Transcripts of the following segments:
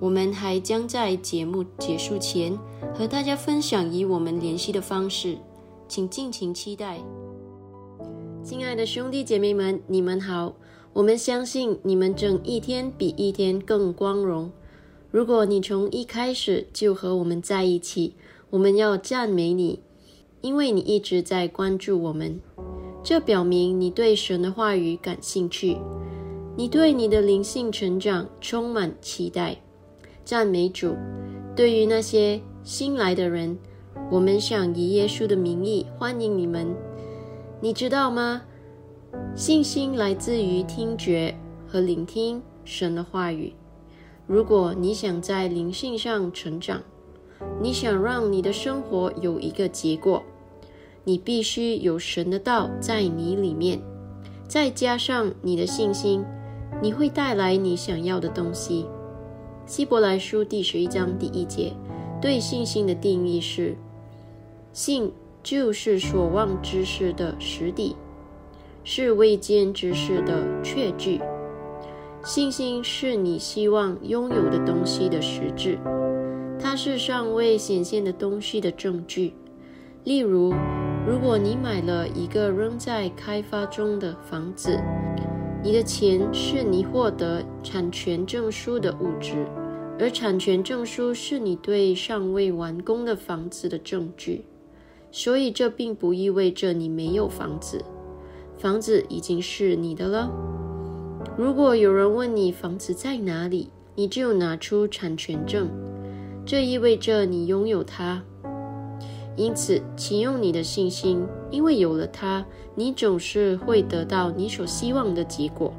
我们还将在节目结束前和大家分享与我们联系的方式，请尽情期待。亲爱的兄弟姐妹们，你们好！我们相信你们正一天比一天更光荣。如果你从一开始就和我们在一起，我们要赞美你，因为你一直在关注我们。这表明你对神的话语感兴趣，你对你的灵性成长充满期待。赞美主！对于那些新来的人，我们想以耶稣的名义欢迎你们。你知道吗？信心来自于听觉和聆听神的话语。如果你想在灵性上成长，你想让你的生活有一个结果，你必须有神的道在你里面，再加上你的信心，你会带来你想要的东西。希伯来书第十一章第一节对信心的定义是：信就是所望之事的实底，是未见之事的确据。信心是你希望拥有的东西的实质。它是尚未显现的东西的证据。例如，如果你买了一个仍在开发中的房子，你的钱是你获得产权证书的物质，而产权证书是你对尚未完工的房子的证据。所以，这并不意味着你没有房子，房子已经是你的了。如果有人问你房子在哪里，你就拿出产权证。这意味着你拥有它，因此，请用你的信心，因为有了它，你总是会得到你所希望的结果。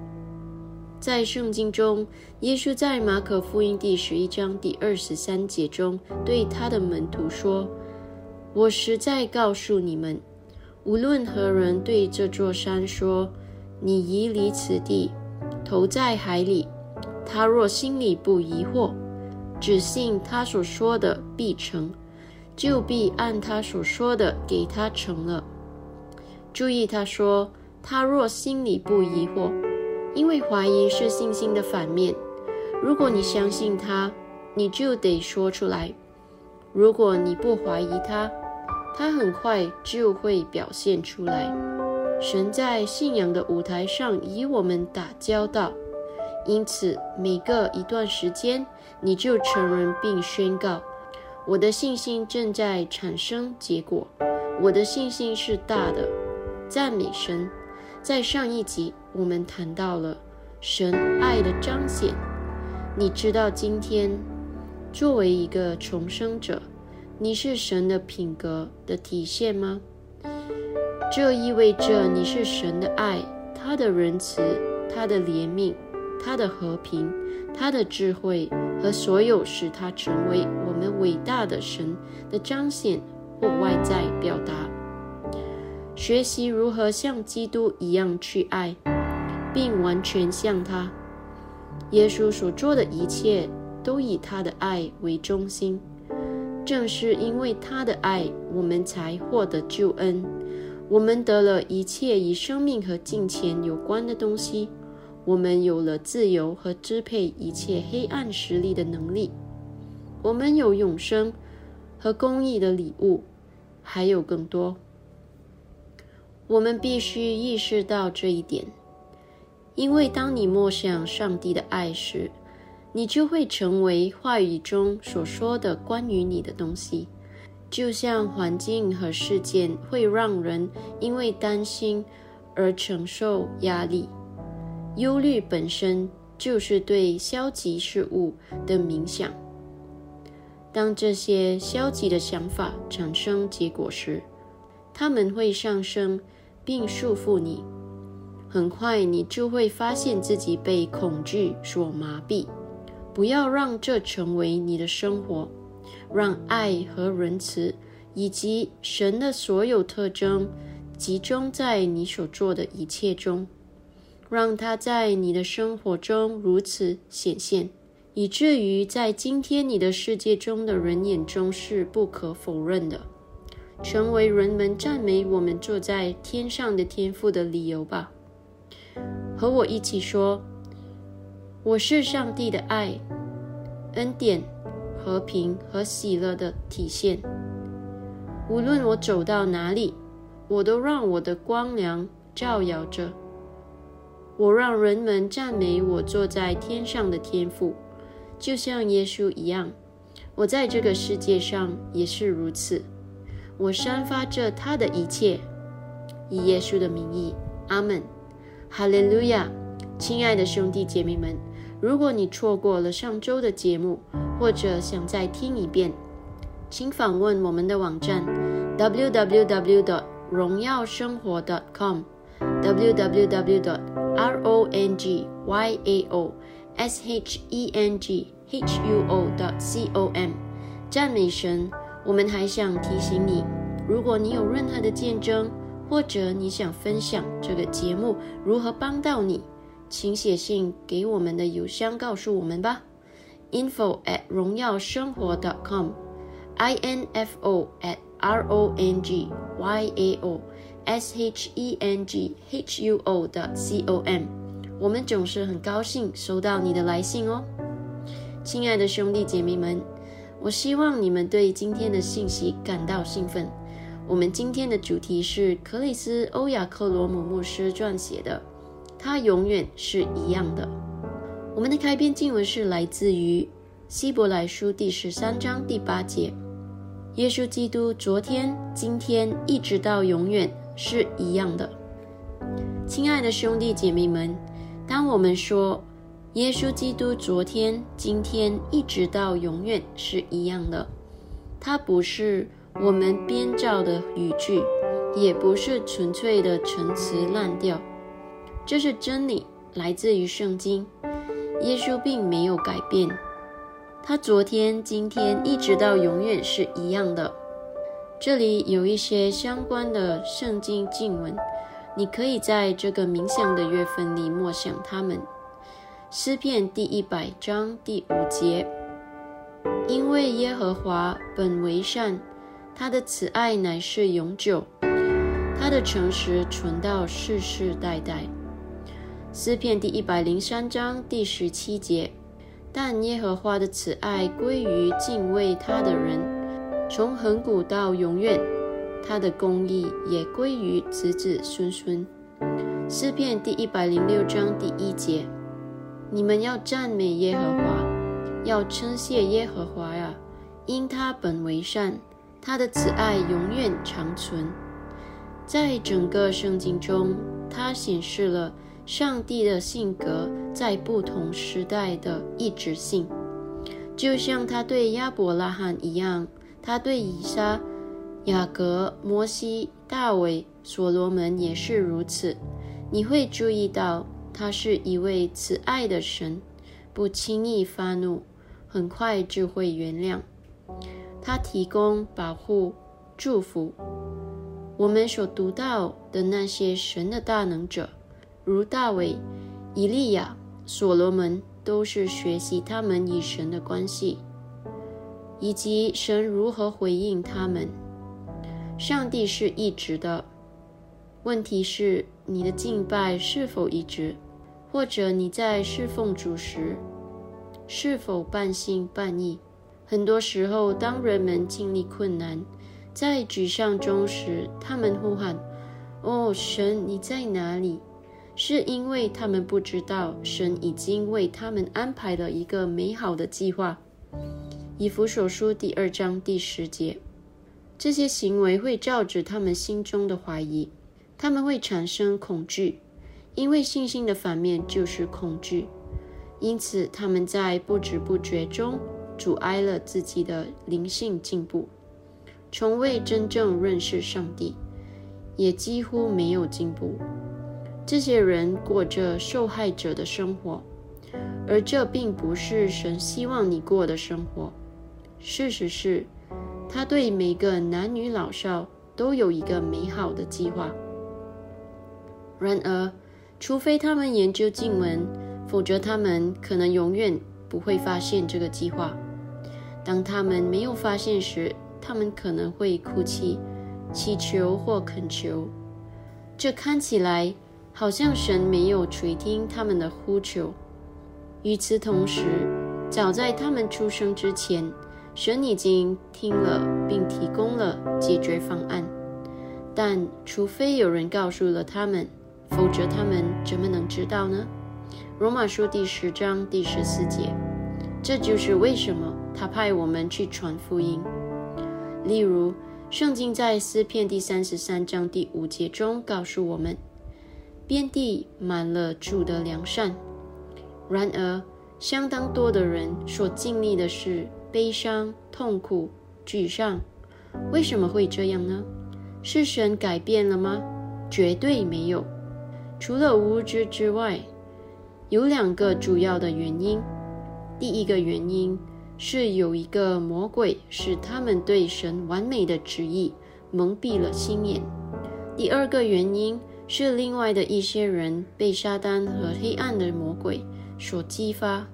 在圣经中，耶稣在马可福音第十一章第二十三节中对他的门徒说：“我实在告诉你们，无论何人对这座山说‘你移离此地，投在海里’，他若心里不疑惑。”只信他所说的必成，就必按他所说的给他成了。注意，他说：“他若心里不疑惑，因为怀疑是信心的反面。如果你相信他，你就得说出来；如果你不怀疑他，他很快就会表现出来。神在信仰的舞台上与我们打交道。”因此，每隔一段时间，你就承认并宣告：“我的信心正在产生结果，我的信心是大的。”赞美神！在上一集，我们谈到了神爱的彰显。你知道，今天作为一个重生者，你是神的品格的体现吗？这意味着你是神的爱，他的仁慈，他的怜悯。他的和平，他的智慧和所有使他成为我们伟大的神的彰显或外在表达。学习如何像基督一样去爱，并完全像他。耶稣所做的一切都以他的爱为中心。正是因为他的爱，我们才获得救恩。我们得了一切与生命和金钱有关的东西。我们有了自由和支配一切黑暗实力的能力。我们有永生和公义的礼物，还有更多。我们必须意识到这一点，因为当你默想上帝的爱时，你就会成为话语中所说的关于你的东西。就像环境和事件会让人因为担心而承受压力。忧虑本身就是对消极事物的冥想。当这些消极的想法产生结果时，它们会上升并束缚你。很快，你就会发现自己被恐惧所麻痹。不要让这成为你的生活，让爱和仁慈以及神的所有特征集中在你所做的一切中。让它在你的生活中如此显现，以至于在今天你的世界中的人眼中是不可否认的，成为人们赞美我们坐在天上的天赋的理由吧。和我一起说：“我是上帝的爱、恩典、和平和喜乐的体现。无论我走到哪里，我都让我的光亮照耀着。”我让人们赞美我坐在天上的天赋，就像耶稣一样。我在这个世界上也是如此。我散发着他的一切，以耶稣的名义，阿门，哈利路亚。亲爱的兄弟姐妹们，如果你错过了上周的节目，或者想再听一遍，请访问我们的网站 www. 荣耀生活 rongyao, shenghuo. dot com，赞美神！我们还想提醒你，如果你有任何的见证，或者你想分享这个节目如何帮到你，请写信给我们的邮箱告诉我们吧。info at 荣耀生活 dot .com，i n f o at r o n g y a o s h e n g h u o 的 c o m，我们总是很高兴收到你的来信哦，亲爱的兄弟姐妹们，我希望你们对今天的信息感到兴奋。我们今天的主题是克里斯·欧亚克罗姆牧师撰写的，他永远是一样的。我们的开篇经文是来自于希伯来书第十三章第八节：耶稣基督昨天、今天一直到永远是一样的。亲爱的兄弟姐妹们，当我们说耶稣基督昨天、今天一直到永远是一样的，它不是。我们编造的语句，也不是纯粹的陈词滥调，这是真理，来自于圣经。耶稣并没有改变，他昨天、今天一直到永远是一样的。这里有一些相关的圣经经文，你可以在这个冥想的月份里默想它们。诗篇第一百章第五节：因为耶和华本为善。他的慈爱乃是永久，他的诚实存到世世代代。诗篇第一百零三章第十七节：但耶和华的慈爱归于敬畏他的人，从恒古到永远；他的公义也归于子子孙孙。诗篇第一百零六章第一节：你们要赞美耶和华，要称谢耶和华呀，因他本为善。他的慈爱永远长存，在整个圣经中，他显示了上帝的性格在不同时代的一致性，就像他对亚伯拉罕一样，他对以撒、雅各、摩西、大卫、所罗门也是如此。你会注意到，他是一位慈爱的神，不轻易发怒，很快就会原谅。他提供保护、祝福。我们所读到的那些神的大能者，如大卫、以利亚、所罗门，都是学习他们与神的关系，以及神如何回应他们。上帝是一直的，问题是你的敬拜是否一直，或者你在侍奉主时是否半信半疑。很多时候，当人们经历困难，在沮丧中时，他们呼喊：“哦，神，你在哪里？”是因为他们不知道神已经为他们安排了一个美好的计划。以弗所书第二章第十节，这些行为会照着他们心中的怀疑，他们会产生恐惧，因为信心的反面就是恐惧，因此他们在不知不觉中。阻碍了自己的灵性进步，从未真正认识上帝，也几乎没有进步。这些人过着受害者的生活，而这并不是神希望你过的生活。事实是，他对每个男女老少都有一个美好的计划。然而，除非他们研究经文，否则他们可能永远不会发现这个计划。当他们没有发现时，他们可能会哭泣、祈求或恳求。这看起来好像神没有垂听他们的呼求。与此同时，早在他们出生之前，神已经听了并提供了解决方案。但除非有人告诉了他们，否则他们怎么能知道呢？罗马书第十章第十四节。这就是为什么他派我们去传福音。例如，圣经在诗篇第三十三章第五节中告诉我们：“遍地满了主的良善。”然而，相当多的人所经历的是悲伤、痛苦、沮丧。为什么会这样呢？是神改变了吗？绝对没有。除了无知之外，有两个主要的原因。第一个原因是有一个魔鬼使他们对神完美的旨意蒙蔽了心眼。第二个原因是另外的一些人被撒旦和黑暗的魔鬼所激发，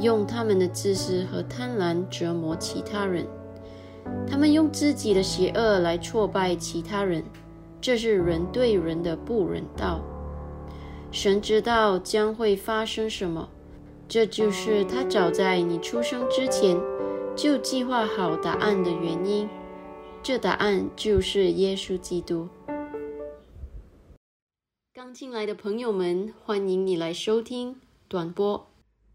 用他们的自私和贪婪折磨其他人。他们用自己的邪恶来挫败其他人，这是人对人的不人道。神知道将会发生什么。这就是他早在你出生之前就计划好答案的原因。这答案就是耶稣基督。刚进来的朋友们，欢迎你来收听短播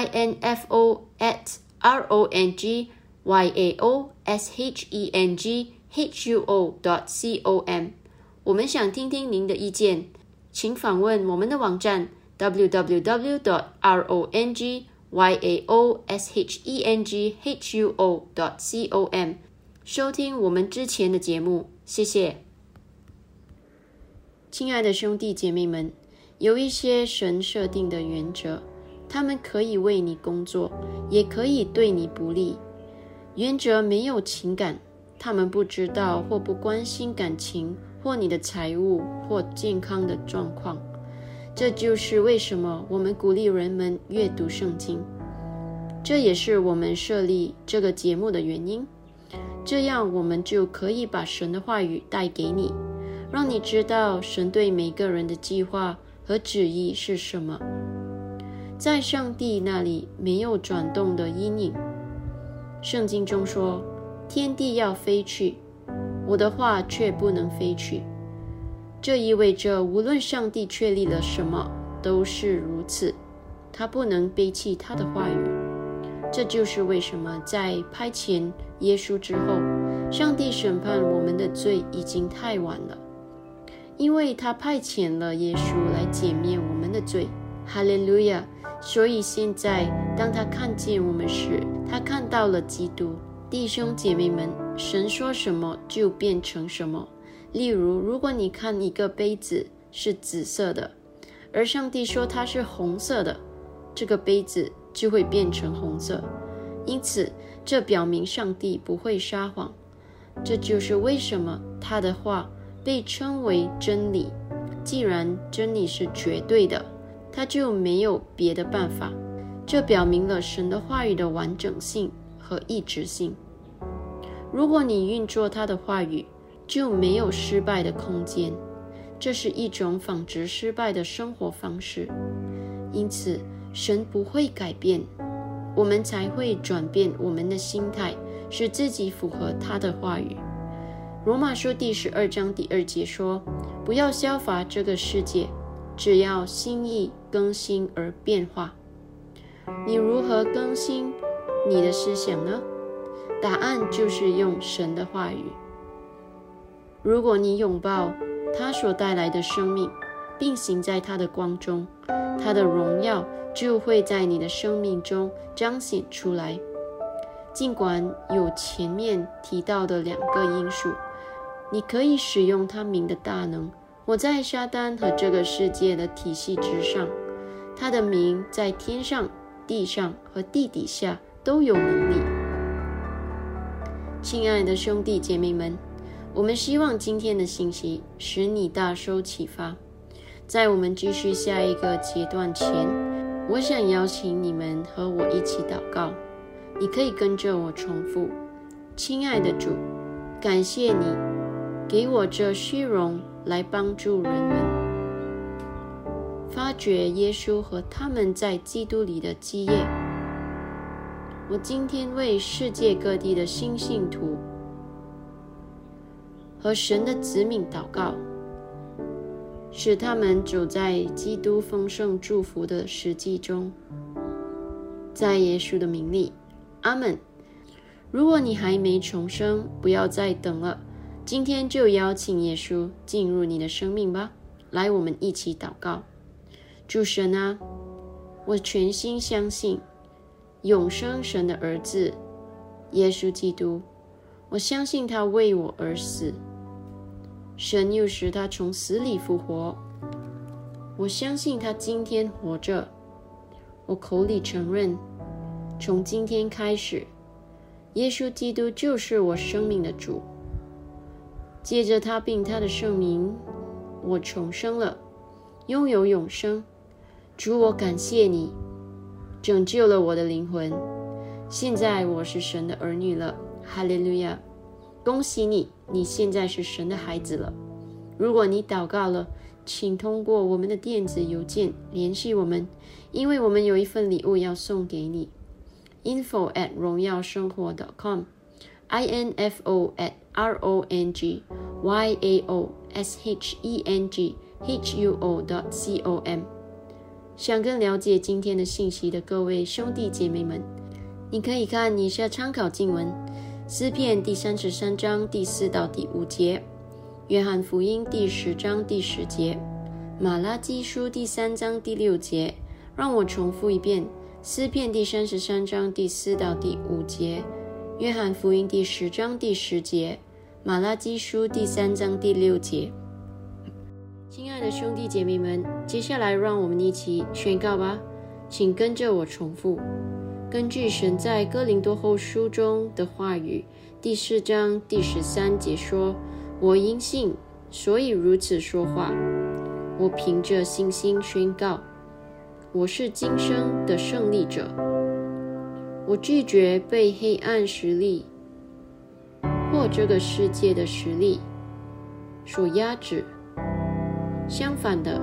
info at rongyao.shenghuo dot com。我们想听听您的意见，请访问我们的网站。www.dot.rongyao.shenghuo.dot.com，收听我们之前的节目，谢谢。亲爱的兄弟姐妹们，有一些神设定的原则，他们可以为你工作，也可以对你不利。原则没有情感，他们不知道或不关心感情，或你的财务或健康的状况。这就是为什么我们鼓励人们阅读圣经，这也是我们设立这个节目的原因。这样，我们就可以把神的话语带给你，让你知道神对每个人的计划和旨意是什么。在上帝那里没有转动的阴影。圣经中说：“天地要飞去，我的话却不能飞去。”这意味着，无论上帝确立了什么，都是如此。他不能背弃他的话语。这就是为什么在派遣耶稣之后，上帝审判我们的罪已经太晚了，因为他派遣了耶稣来减免我们的罪。哈利路亚！所以现在，当他看见我们时，他看到了基督。弟兄姐妹们，神说什么就变成什么。例如，如果你看一个杯子是紫色的，而上帝说它是红色的，这个杯子就会变成红色。因此，这表明上帝不会撒谎。这就是为什么他的话被称为真理。既然真理是绝对的，他就没有别的办法。这表明了神的话语的完整性和一致性。如果你运作他的话语，就没有失败的空间，这是一种仿制失败的生活方式。因此，神不会改变，我们才会转变我们的心态，使自己符合他的话语。罗马书第十二章第二节说：“不要效法这个世界，只要心意更新而变化。”你如何更新你的思想呢？答案就是用神的话语。如果你拥抱他所带来的生命，并行在他的光中，他的荣耀就会在你的生命中彰显出来。尽管有前面提到的两个因素，你可以使用他名的大能。我在撒旦和这个世界的体系之上，他的名在天上、地上和地底下都有能力。亲爱的兄弟姐妹们。我们希望今天的信息使你大受启发。在我们继续下一个阶段前，我想邀请你们和我一起祷告。你可以跟着我重复：“亲爱的主，感谢你给我这虚荣来帮助人们发掘耶稣和他们在基督里的基业。我今天为世界各地的新信徒。”和神的子民祷告，使他们走在基督丰盛祝福的实际中。在耶稣的名里，阿门。如果你还没重生，不要再等了，今天就邀请耶稣进入你的生命吧。来，我们一起祷告。主神啊，我全心相信永生神的儿子耶稣基督，我相信他为我而死，神又使他从死里复活。我相信他今天活着。我口里承认，从今天开始，耶稣基督就是我生命的主。借着他并他的圣名，我重生了，拥有永生。主，我感谢你，拯救了我的灵魂。现在我是神的儿女了，哈利路亚！恭喜你，你现在是神的孩子了。如果你祷告了，请通过我们的电子邮件联系我们。因为我们有一份礼物要送给你，info at 荣耀生活 .com info at r o n g y a o s h e n g h u o dot c o m。想更了解今天的信息的各位兄弟姐妹们，你可以看以下参考经文：诗篇第三十三章第四到第五节，约翰福音第十章第十节，马拉基书第三章第六节。让我重复一遍：诗篇第三十三章第四到第五节，约翰福音第十章第十节，马拉基书第三章第六节。亲爱的兄弟姐妹们，接下来让我们一起宣告吧，请跟着我重复。根据神在哥林多后书中的话语，第四章第十三节说：“我因信，所以如此说话。我凭着信心宣告。”我是今生的胜利者。我拒绝被黑暗实力或这个世界的实力所压制。相反的，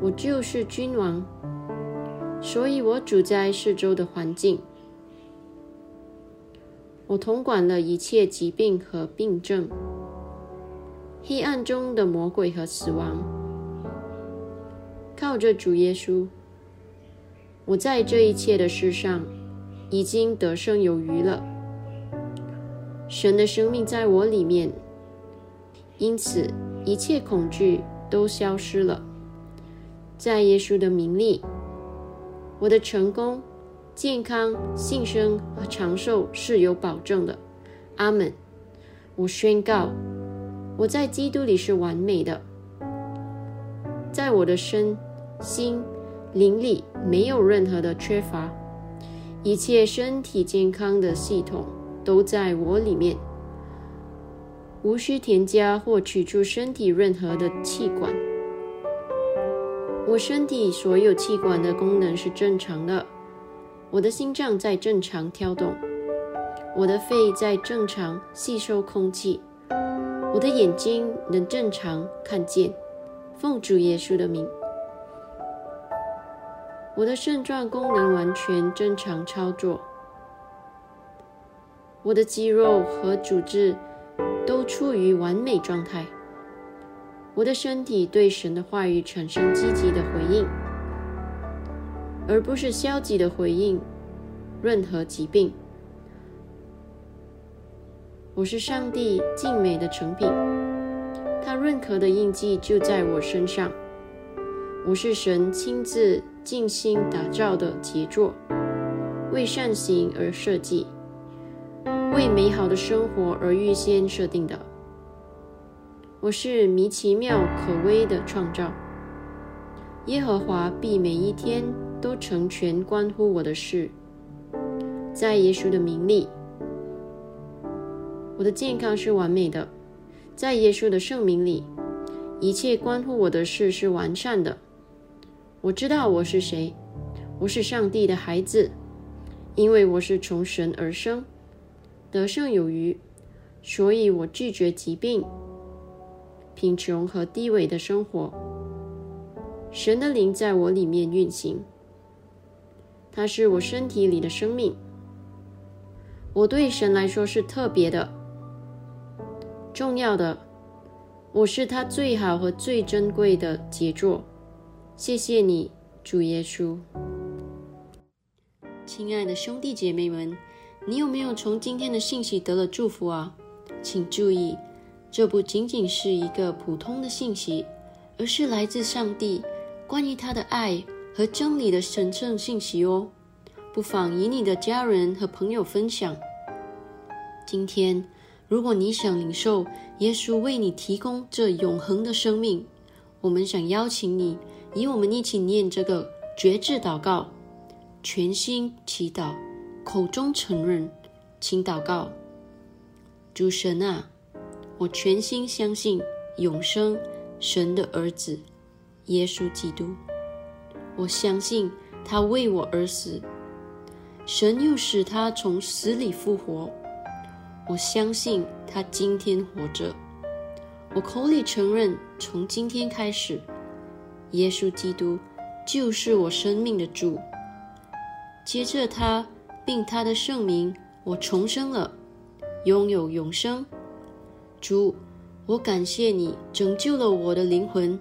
我就是君王，所以我主宰四周的环境。我统管了一切疾病和病症，黑暗中的魔鬼和死亡。靠着主耶稣，我在这一切的事上已经得胜有余了。神的生命在我里面，因此一切恐惧都消失了。在耶稣的名里，我的成功、健康、幸生和长寿是有保证的。阿门。我宣告，我在基督里是完美的。在我的身心灵里没有任何的缺乏，一切身体健康的系统都在我里面，无需添加或取出身体任何的器官。我身体所有器官的功能是正常的，我的心脏在正常跳动，我的肺在正常吸收空气，我的眼睛能正常看见。奉主耶稣的名，我的肾脏功能完全正常操作，我的肌肉和组织都处于完美状态，我的身体对神的话语产生积极的回应，而不是消极的回应任何疾病。我是上帝静美的成品。他认可的印记就在我身上。我是神亲自精心打造的杰作，为善行而设计，为美好的生活而预先设定的。我是迷奇妙可微的创造。耶和华必每一天都成全关乎我的事。在耶稣的名里，我的健康是完美的。在耶稣的圣名里，一切关乎我的事是完善的。我知道我是谁，我是上帝的孩子，因为我是从神而生，得胜有余，所以我拒绝疾病、贫穷和低微的生活。神的灵在我里面运行，它是我身体里的生命。我对神来说是特别的。重要的，我是他最好和最珍贵的杰作。谢谢你，主耶稣。亲爱的兄弟姐妹们，你有没有从今天的信息得了祝福啊？请注意，这不仅仅是一个普通的信息，而是来自上帝关于他的爱和真理的神圣信息哦。不妨与你的家人和朋友分享。今天，如果你想领受耶稣为你提供这永恒的生命，我们想邀请你与我们一起念这个绝志祷告。全心祈祷，口中承认，请祷告。主神啊，我全心相信永生神的儿子耶稣基督。我相信他为我而死，神又使他从死里复活。我相信他今天活着。我口里承认，从今天开始，耶稣基督就是我生命的主。接着他，并他的圣名，我重生了，拥有永生。主，我感谢你拯救了我的灵魂。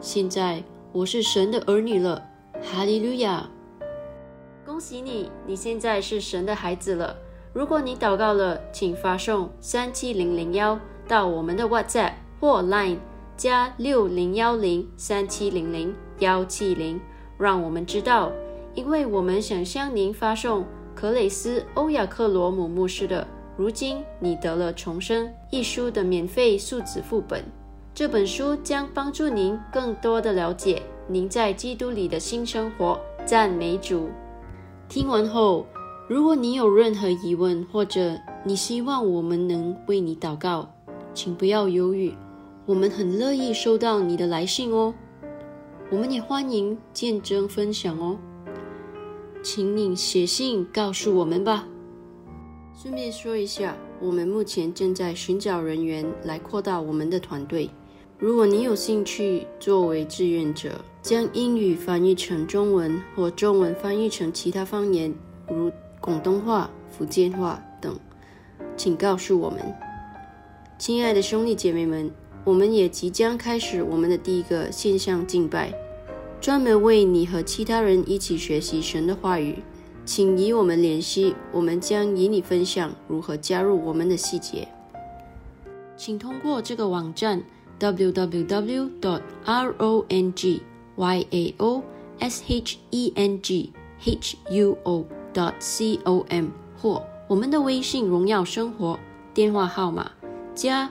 现在我是神的儿女了，哈利路亚！恭喜你，你现在是神的孩子了。如果你祷告了，请发送三七零零幺到我们的 WhatsApp 或 Line 加六零幺零三七零零幺七零，让我们知道。因为我们想向您发送克雷斯·欧亚克罗姆牧师的《如今你得了重生》一书的免费数字副本，这本书将帮助您更多的了解您在基督里的新生活。赞美主！听完后，如果你有任何疑问，或者你希望我们能为你祷告，请不要犹豫，我们很乐意收到你的来信哦。我们也欢迎见证分享哦。请你写信告诉我们吧。顺便说一下，我们目前正在寻找人员来扩大我们的团队。如果你有兴趣作为志愿者，将英语翻译成中文或中文翻译成其他方言，如广东话、福建话等，请告诉我们。亲爱的兄弟姐妹们，我们也即将开始我们的第一个线上敬拜。专门为你和其他人一起学习神的话语，请与我们联系，我们将与你分享如何加入我们的细节。请通过这个网站 www.dot.rongyao.shenghuo.dot.com 或我们的微信“荣耀生活”电话号码加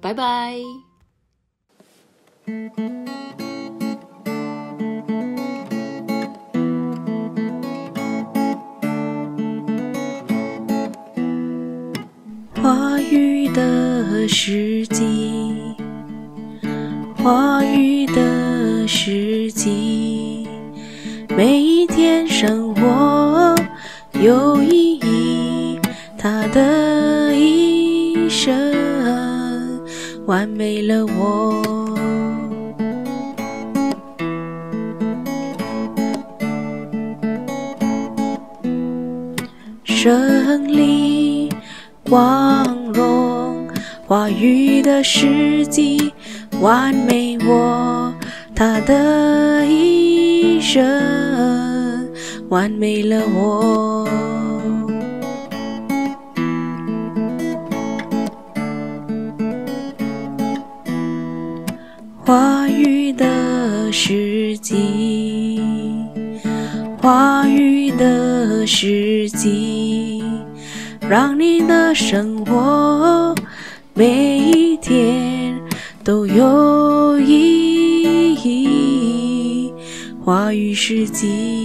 拜拜。话语的时机，话语的时机，每一天生活有意义，他的一生完美了我，胜利。光荣话语的时机，完美我他的一生，完美了我。的时机，话语的时机，让你的生活每一天都有意义。话语时机。